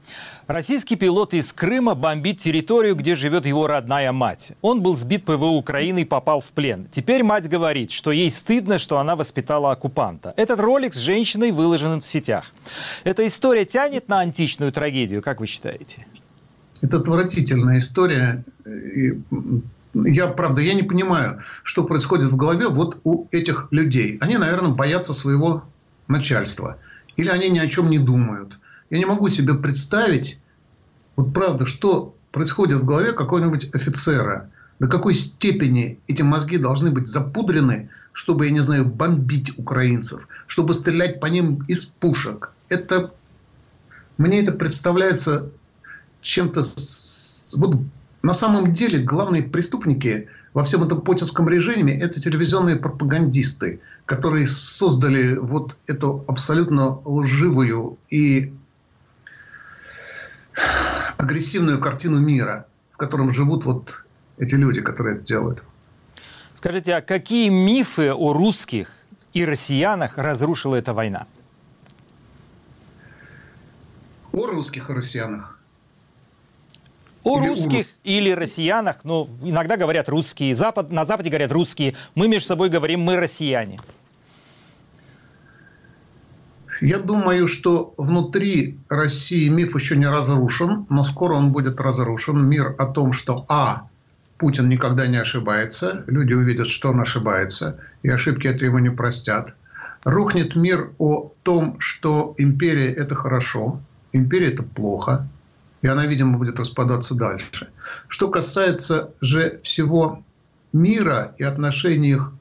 A: Российский пилот из Крыма бомбит территорию, где живет его родная мать. Он был сбит ПВО Украины и попал в плен. Теперь мать говорит, что ей стыдно, что она воспитала оккупанта. Этот ролик с женщиной выложен в сетях. Эта история тянет на античную трагедию, как вы считаете?
J: Это отвратительная история. И я, правда, я не понимаю, что происходит в голове вот у этих людей. Они, наверное, боятся своего начальства. Или они ни о чем не думают. Я не могу себе представить, вот правда, что происходит в голове какого-нибудь офицера. До какой степени эти мозги должны быть запудрены, чтобы, я не знаю, бомбить украинцев, чтобы стрелять по ним из пушек. Это, мне это представляется чем-то вот на самом деле главные преступники во всем этом путинском режиме – это телевизионные пропагандисты, которые создали вот эту абсолютно лживую и агрессивную картину мира, в котором живут вот эти люди, которые это делают.
A: Скажите, а какие мифы о русских и россиянах разрушила эта война?
J: О русских и россиянах.
A: О или русских у... или россиянах, ну, иногда говорят русские, Запад, на Западе говорят русские, мы между собой говорим мы россияне.
J: Я думаю, что внутри России миф еще не разрушен, но скоро он будет разрушен. Мир о том, что А. Путин никогда не ошибается, люди увидят, что он ошибается, и ошибки это ему не простят. Рухнет мир о том, что империя – это хорошо, империя – это плохо, и она, видимо, будет распадаться дальше. Что касается же всего мира и отношений их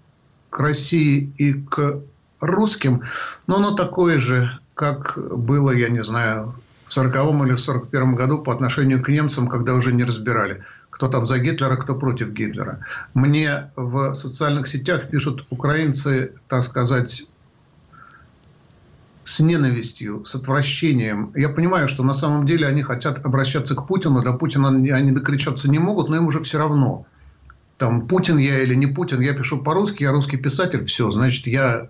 J: к России и к русским, ну, оно такое же, как было, я не знаю, в 40 или 41 году по отношению к немцам, когда уже не разбирали, кто там за Гитлера, кто против Гитлера. Мне в социальных сетях пишут украинцы, так сказать, с ненавистью, с отвращением. Я понимаю, что на самом деле они хотят обращаться к Путину. До Путина они докричаться не могут, но им уже все равно. Там Путин я или не Путин, я пишу по-русски, я русский писатель, все, значит, я...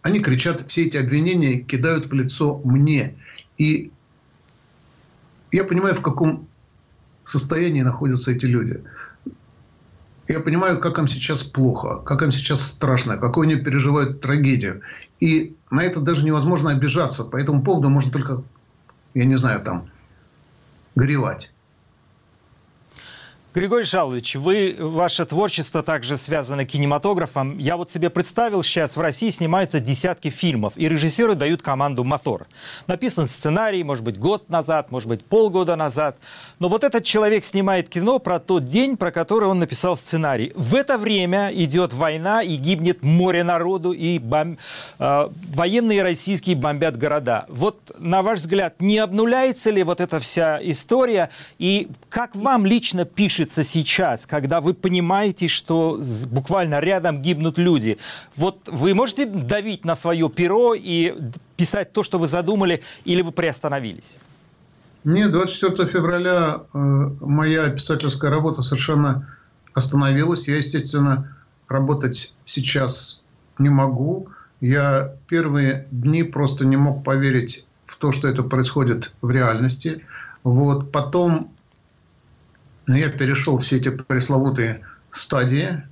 J: Они кричат, все эти обвинения кидают в лицо мне. И я понимаю, в каком состоянии находятся эти люди. Я понимаю, как им сейчас плохо, как им сейчас страшно, какую они переживают трагедию. И на это даже невозможно обижаться. По этому поводу можно только, я не знаю, там, горевать.
A: Григорий Шалович, вы, ваше творчество также связано кинематографом. Я вот себе представил, сейчас в России снимаются десятки фильмов, и режиссеры дают команду «Мотор». Написан сценарий, может быть, год назад, может быть, полгода назад. Но вот этот человек снимает кино про тот день, про который он написал сценарий. В это время идет война, и гибнет море народу, и бом... э, военные российские бомбят города. Вот, на ваш взгляд, не обнуляется ли вот эта вся история? И как вам лично пишет пишется сейчас, когда вы понимаете, что буквально рядом гибнут люди. Вот вы можете давить на свое перо и писать то, что вы задумали, или вы приостановились?
J: Нет, 24 февраля э, моя писательская работа совершенно остановилась. Я, естественно, работать сейчас не могу. Я первые дни просто не мог поверить в то, что это происходит в реальности. Вот. Потом я перешел все эти пресловутые стадии,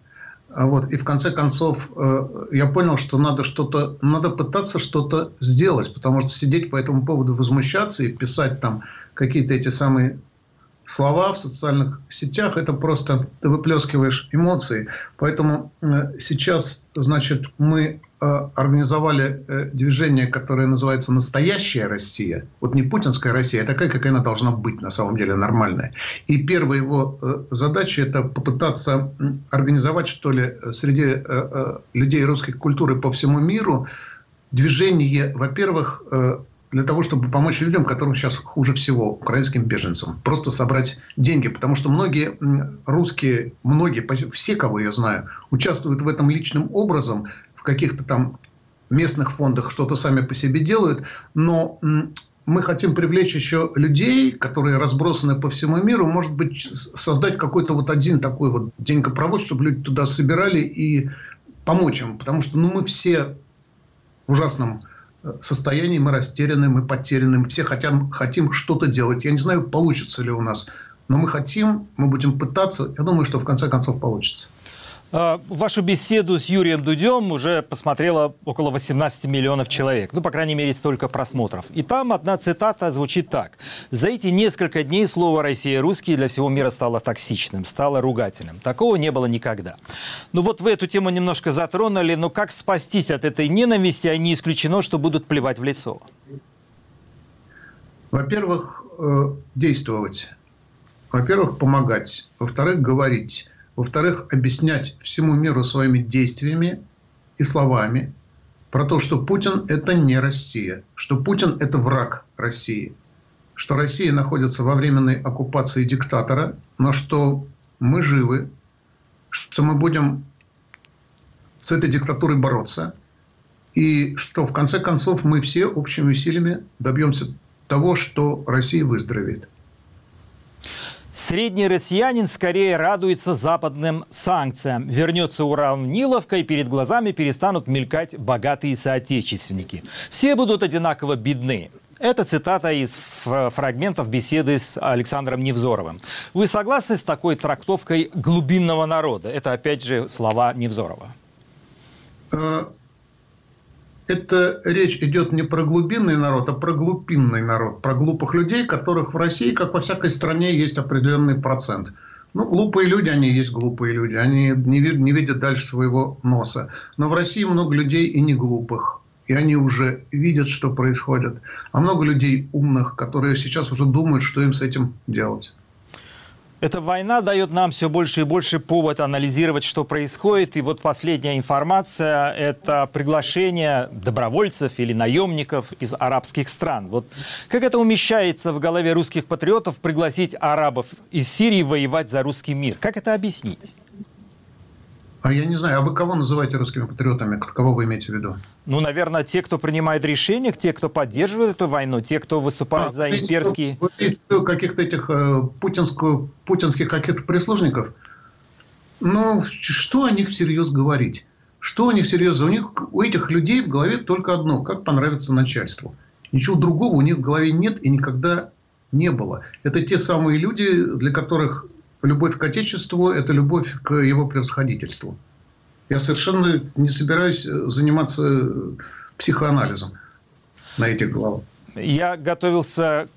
J: а вот, и в конце концов э, я понял, что надо что-то, надо пытаться что-то сделать, потому что сидеть по этому поводу возмущаться и писать там какие-то эти самые слова в социальных сетях, это просто ты выплескиваешь эмоции. Поэтому э, сейчас, значит, мы организовали э, движение, которое называется «Настоящая Россия». Вот не путинская Россия, а такая, какая она должна быть на самом деле, нормальная. И первая его э, задача – это попытаться организовать, что ли, среди людей русской культуры по всему миру движение, во-первых, для того, чтобы помочь людям, которым сейчас хуже всего, украинским беженцам. Просто собрать деньги. Потому что многие русские, многие, все, кого я знаю, участвуют в этом личным образом в каких-то там местных фондах что-то сами по себе делают, но мы хотим привлечь еще людей, которые разбросаны по всему миру, может быть, создать какой-то вот один такой вот деньгопровод, чтобы люди туда собирали и помочь им. Потому что ну, мы все в ужасном э, состоянии, мы растеряны, мы потеряны, мы все хотим, хотим что-то делать. Я не знаю, получится ли у нас, но мы хотим, мы будем пытаться. Я думаю, что в конце концов получится.
A: А, вашу беседу с Юрием Дудем уже посмотрело около 18 миллионов человек. Ну, по крайней мере, столько просмотров. И там одна цитата звучит так. «За эти несколько дней слово «Россия русский» для всего мира стало токсичным, стало ругательным. Такого не было никогда». Ну вот вы эту тему немножко затронули, но как спастись от этой ненависти, а не исключено, что будут плевать в лицо?
J: Во-первых, э, действовать. Во-первых, помогать. Во-вторых, говорить. Во-вторых, объяснять всему миру своими действиями и словами про то, что Путин – это не Россия, что Путин – это враг России, что Россия находится во временной оккупации диктатора, но что мы живы, что мы будем с этой диктатурой бороться, и что в конце концов мы все общими усилиями добьемся того, что Россия выздоровеет.
A: Средний россиянин скорее радуется западным санкциям. Вернется уравниловка, и перед глазами перестанут мелькать богатые соотечественники. Все будут одинаково бедны. Это цитата из фрагментов беседы с Александром Невзоровым. Вы согласны с такой трактовкой глубинного народа? Это, опять же, слова Невзорова.
J: Это речь идет не про глубинный народ, а про глупинный народ, про глупых людей, которых в России, как во всякой стране, есть определенный процент. Ну, глупые люди, они есть глупые люди, они не, не видят дальше своего носа. Но в России много людей и не глупых, и они уже видят, что происходит. А много людей умных, которые сейчас уже думают, что им с этим делать.
A: Эта война дает нам все больше и больше повод анализировать, что происходит. И вот последняя информация – это приглашение добровольцев или наемников из арабских стран. Вот как это умещается в голове русских патриотов пригласить арабов из Сирии воевать за русский мир? Как это объяснить?
J: А я не знаю, а вы кого называете русскими патриотами? Кого вы имеете в виду?
A: Ну, наверное, те, кто принимает решения, те, кто поддерживает эту войну, те, кто выступает а, за имперские...
J: Каких-то этих э, путинскую, путинских каких-то прислужников? Ну, что о них всерьез говорить? Что у них всерьез? У них, у этих людей в голове только одно. Как понравится начальству. Ничего другого у них в голове нет и никогда не было. Это те самые люди, для которых любовь к Отечеству – это любовь к его превосходительству. Я совершенно не собираюсь э, заниматься психоанализом на этих главах.
A: Я готовился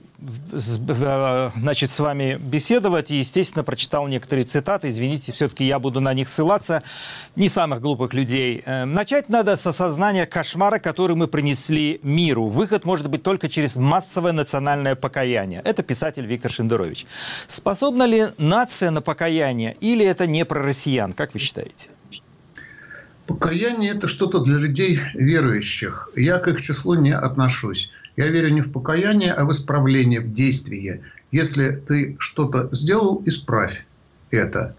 A: значит, с вами беседовать и, естественно, прочитал некоторые цитаты. Извините, все-таки я буду на них ссылаться. Не самых глупых людей. Э, начать надо с осознания кошмара, который мы принесли миру. Выход может быть только через массовое национальное покаяние. Это писатель Виктор Шендерович. Способна ли нация на покаяние или это не про россиян? Как вы считаете?
J: Покаяние – это что-то для людей верующих. Я к их числу не отношусь. Я верю не в покаяние, а в исправление, в действие. Если ты что-то сделал, исправь это.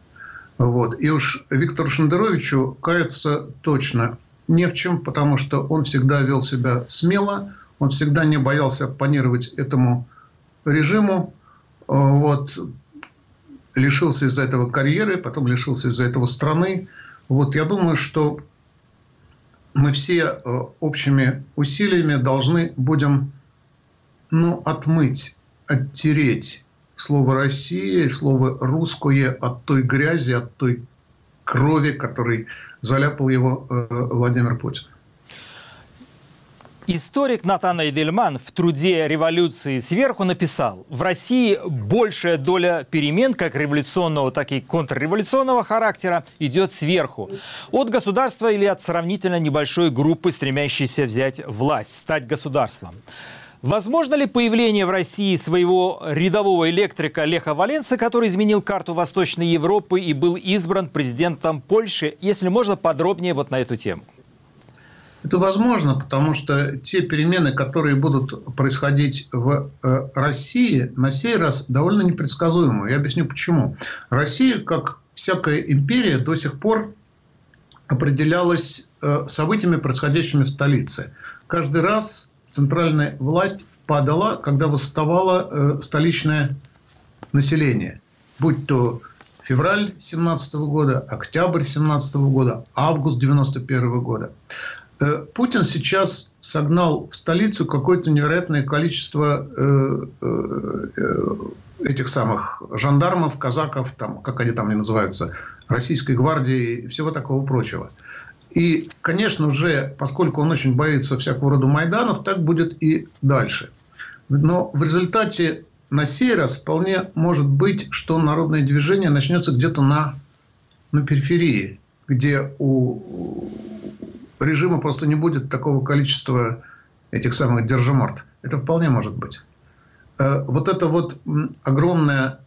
J: Вот. И уж Виктору Шендеровичу кается точно не в чем, потому что он всегда вел себя смело, он всегда не боялся оппонировать этому режиму. Вот. Лишился из-за этого карьеры, потом лишился из-за этого страны. Вот я думаю, что мы все э, общими усилиями должны будем ну, отмыть, оттереть слово «Россия» и слово «русское» от той грязи, от той крови, которой заляпал его э, Владимир Путин.
A: Историк Натан Эйдельман в труде «Революции сверху» написал, в России большая доля перемен как революционного, так и контрреволюционного характера идет сверху. От государства или от сравнительно небольшой группы, стремящейся взять власть, стать государством. Возможно ли появление в России своего рядового электрика Леха Валенца, который изменил карту Восточной Европы и был избран президентом Польши, если можно подробнее вот на эту тему?
J: Это возможно, потому что те перемены, которые будут происходить в э, России, на сей раз довольно непредсказуемы. Я объясню почему. Россия, как всякая империя, до сих пор определялась э, событиями, происходящими в столице. Каждый раз центральная власть падала, когда восставало э, столичное население. Будь то февраль 17 года, октябрь 17 года, август 91 года. Э, Путин сейчас согнал в столицу какое-то невероятное количество э, э, этих самых жандармов, казаков, там, как они там не называются, российской гвардии и всего такого прочего. И, конечно же, поскольку он очень боится всякого рода Майданов, так будет и дальше. Но в результате на сей раз вполне может быть, что народное движение начнется где-то на, на периферии, где у режима просто не будет такого количества этих самых держиморд. Это вполне может быть. Э, вот эта вот огромная,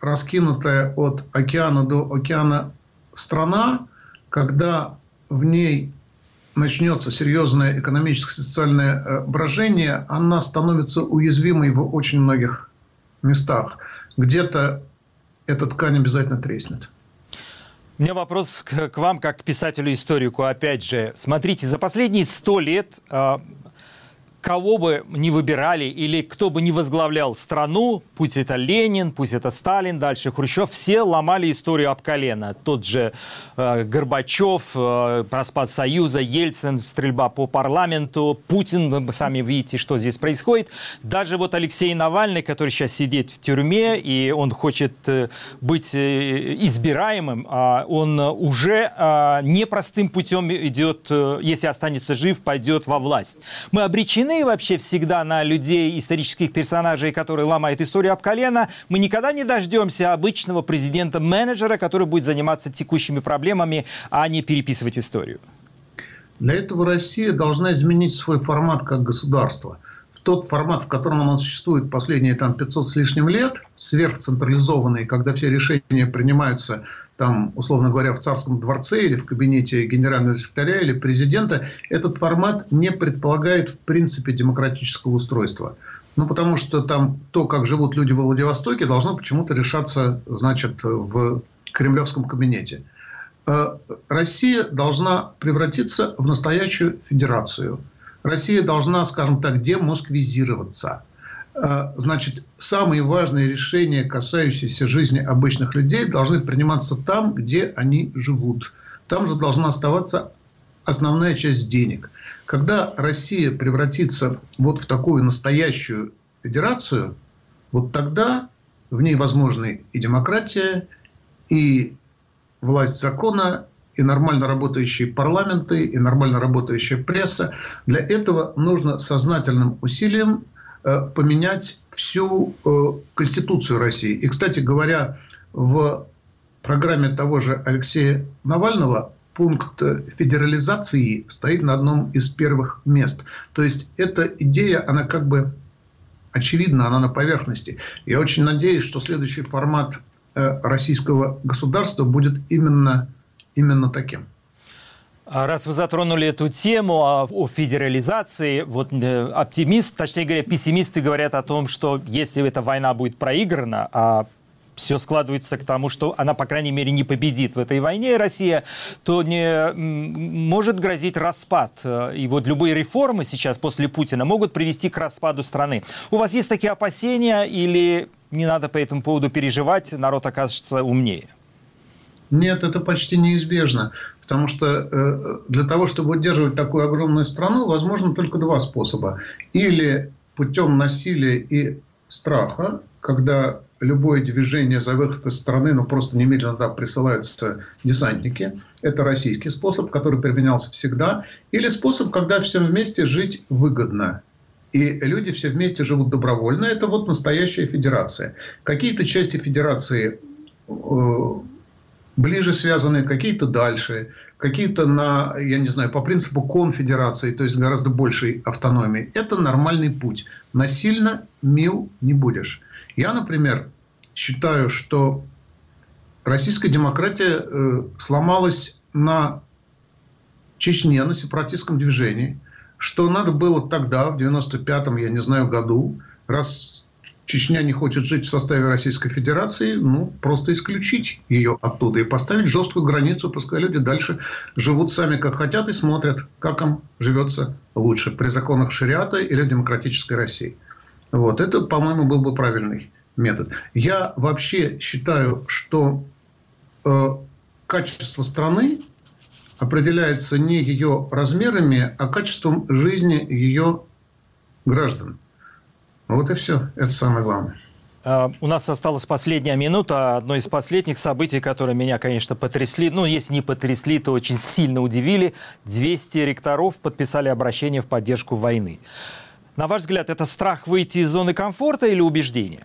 J: раскинутая от океана до океана страна, когда в ней начнется серьезное экономическое социальное э, брожение, она становится уязвимой в очень многих местах. Где-то эта ткань обязательно треснет.
A: У меня вопрос к, вам, как к писателю-историку. Опять же, смотрите, за последние сто лет а, кого бы ни выбирали или кто бы ни возглавлял страну, пусть это Ленин, пусть это Сталин, дальше Хрущев, все ломали историю об колено. Тот же э, Горбачев, э, распад Союза, Ельцин, стрельба по парламенту, Путин, вы сами видите, что здесь происходит. Даже вот Алексей Навальный, который сейчас сидит в тюрьме, и он хочет э, быть э, избираемым, э, он уже э, непростым путем идет, э, если останется жив, пойдет во власть. Мы обречены обречены вообще всегда на людей, исторических персонажей, которые ломают историю об колено. Мы никогда не дождемся обычного президента-менеджера, который будет заниматься текущими проблемами, а не переписывать историю.
J: Для этого Россия должна изменить свой формат как государство в тот формат, в котором она существует последние там, 500 с лишним лет, сверхцентрализованный, когда все решения принимаются там, условно говоря, в царском дворце или в кабинете генерального секретаря или президента, этот формат не предполагает в принципе демократического устройства. Ну, потому что там то, как живут люди в Владивостоке, должно почему-то решаться, значит, в кремлевском кабинете. Э, Россия должна превратиться в настоящую федерацию. Россия должна, скажем так, демосквизироваться – значит, самые важные решения, касающиеся жизни обычных людей, должны приниматься там, где они живут. Там же должна оставаться основная часть денег. Когда Россия превратится вот в такую настоящую федерацию, вот тогда в ней возможны и демократия, и власть закона, и нормально работающие парламенты, и нормально работающая пресса. Для этого нужно сознательным усилием поменять всю Конституцию России. И, кстати говоря, в программе того же Алексея Навального пункт федерализации стоит на одном из первых мест. То есть эта идея, она как бы очевидна, она на поверхности. Я очень надеюсь, что следующий формат э, российского государства будет именно, именно таким.
A: А раз вы затронули эту тему о федерализации, вот э, оптимист, точнее говоря, пессимисты говорят о том, что если эта война будет проиграна, а все складывается к тому, что она, по крайней мере, не победит в этой войне, Россия, то не может грозить распад. И вот любые реформы сейчас после Путина могут привести к распаду страны. У вас есть такие опасения или не надо по этому поводу переживать, народ окажется умнее?
J: Нет, это почти неизбежно. Потому что э, для того, чтобы удерживать такую огромную страну, возможно только два способа. Или путем насилия и страха, когда любое движение за выход из страны, ну, просто немедленно туда присылаются десантники. Это российский способ, который применялся всегда. Или способ, когда всем вместе жить выгодно. И люди все вместе живут добровольно. Это вот настоящая федерация. Какие-то части федерации э, ближе связаны, какие-то дальше, какие-то на, я не знаю, по принципу конфедерации, то есть гораздо большей автономии. Это нормальный путь. Насильно мил не будешь. Я, например, считаю, что российская демократия э, сломалась на Чечне, на сепаратистском движении, что надо было тогда, в 95-м, я не знаю, году, раз Чечня не хочет жить в составе Российской Федерации, ну, просто исключить ее оттуда и поставить жесткую границу, пускай люди дальше живут сами как хотят и смотрят, как им живется лучше при законах шариата или демократической России. Вот. Это, по-моему, был бы правильный метод. Я вообще считаю, что э, качество страны определяется не ее размерами, а качеством жизни ее граждан. Вот и все. Это самое главное.
A: А, у нас осталась последняя минута. Одно из последних событий, которые меня, конечно, потрясли, ну, если не потрясли, то очень сильно удивили. 200 ректоров подписали обращение в поддержку войны. На ваш взгляд, это страх выйти из зоны комфорта или убеждение?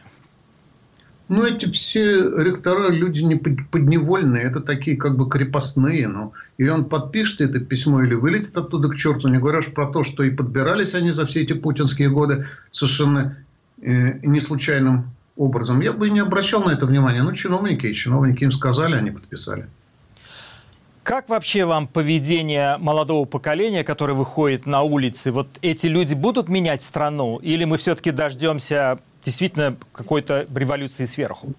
J: Ну, эти все ректора люди не подневольные, это такие как бы крепостные. Ну, или он подпишет это письмо, или вылетит оттуда к черту. Не говоря про то, что и подбирались они за все эти путинские годы совершенно э, не случайным образом. Я бы не обращал на это внимания. Ну, чиновники, чиновники им сказали, они подписали.
A: Как вообще вам поведение молодого поколения, которое выходит на улицы? Вот эти люди будут менять страну? Или мы все-таки дождемся действительно какой-то революции сверху?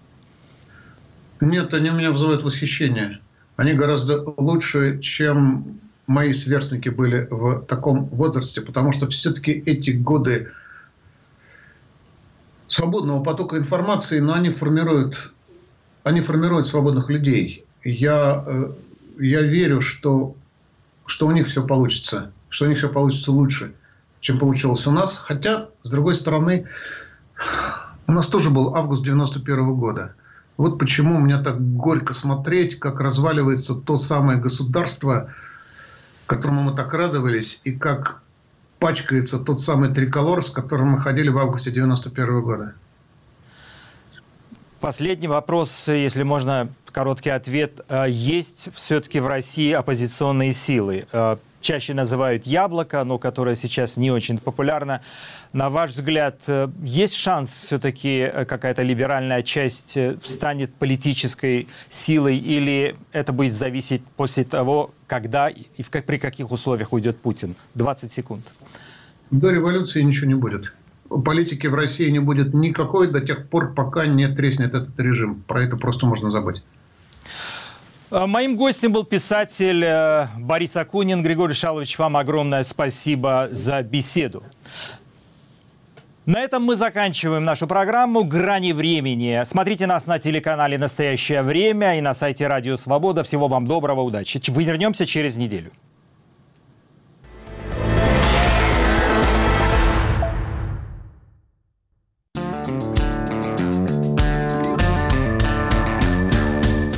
J: Нет, они у меня вызывают восхищение. Они гораздо лучше, чем мои сверстники были в таком возрасте, потому что все-таки эти годы свободного потока информации, но они формируют, они формируют свободных людей. Я э, я верю, что, что у них все получится, что у них все получится лучше, чем получилось у нас. Хотя, с другой стороны, у нас тоже был август 91 -го года. Вот почему мне так горько смотреть, как разваливается то самое государство, которому мы так радовались, и как пачкается тот самый триколор, с которым мы ходили в августе 91 -го года.
A: Последний вопрос, если можно, короткий ответ. Э, есть все-таки в России оппозиционные силы. Э, чаще называют яблоко, но которое сейчас не очень популярно. На ваш взгляд, э, есть шанс все-таки какая-то либеральная часть станет политической силой или это будет зависеть после того, когда и в, при каких условиях уйдет Путин? 20 секунд.
J: До революции ничего не будет политики в России не будет никакой до тех пор, пока не треснет этот режим. Про это просто можно забыть.
A: А, моим гостем был писатель э, Борис Акунин. Григорий Шалович, вам огромное спасибо за беседу. На этом мы заканчиваем нашу программу «Грани времени». Смотрите нас на телеканале «Настоящее время» и на сайте «Радио Свобода». Всего вам доброго, удачи. Вернемся через неделю.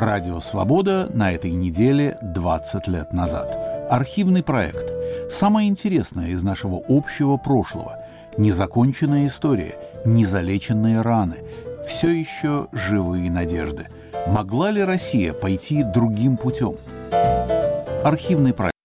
K: Радио «Свобода» на этой неделе 20 лет назад. Архивный проект. Самое интересное из нашего общего прошлого. Незаконченная история, незалеченные раны. Все еще живые надежды. Могла ли Россия пойти другим путем? Архивный проект.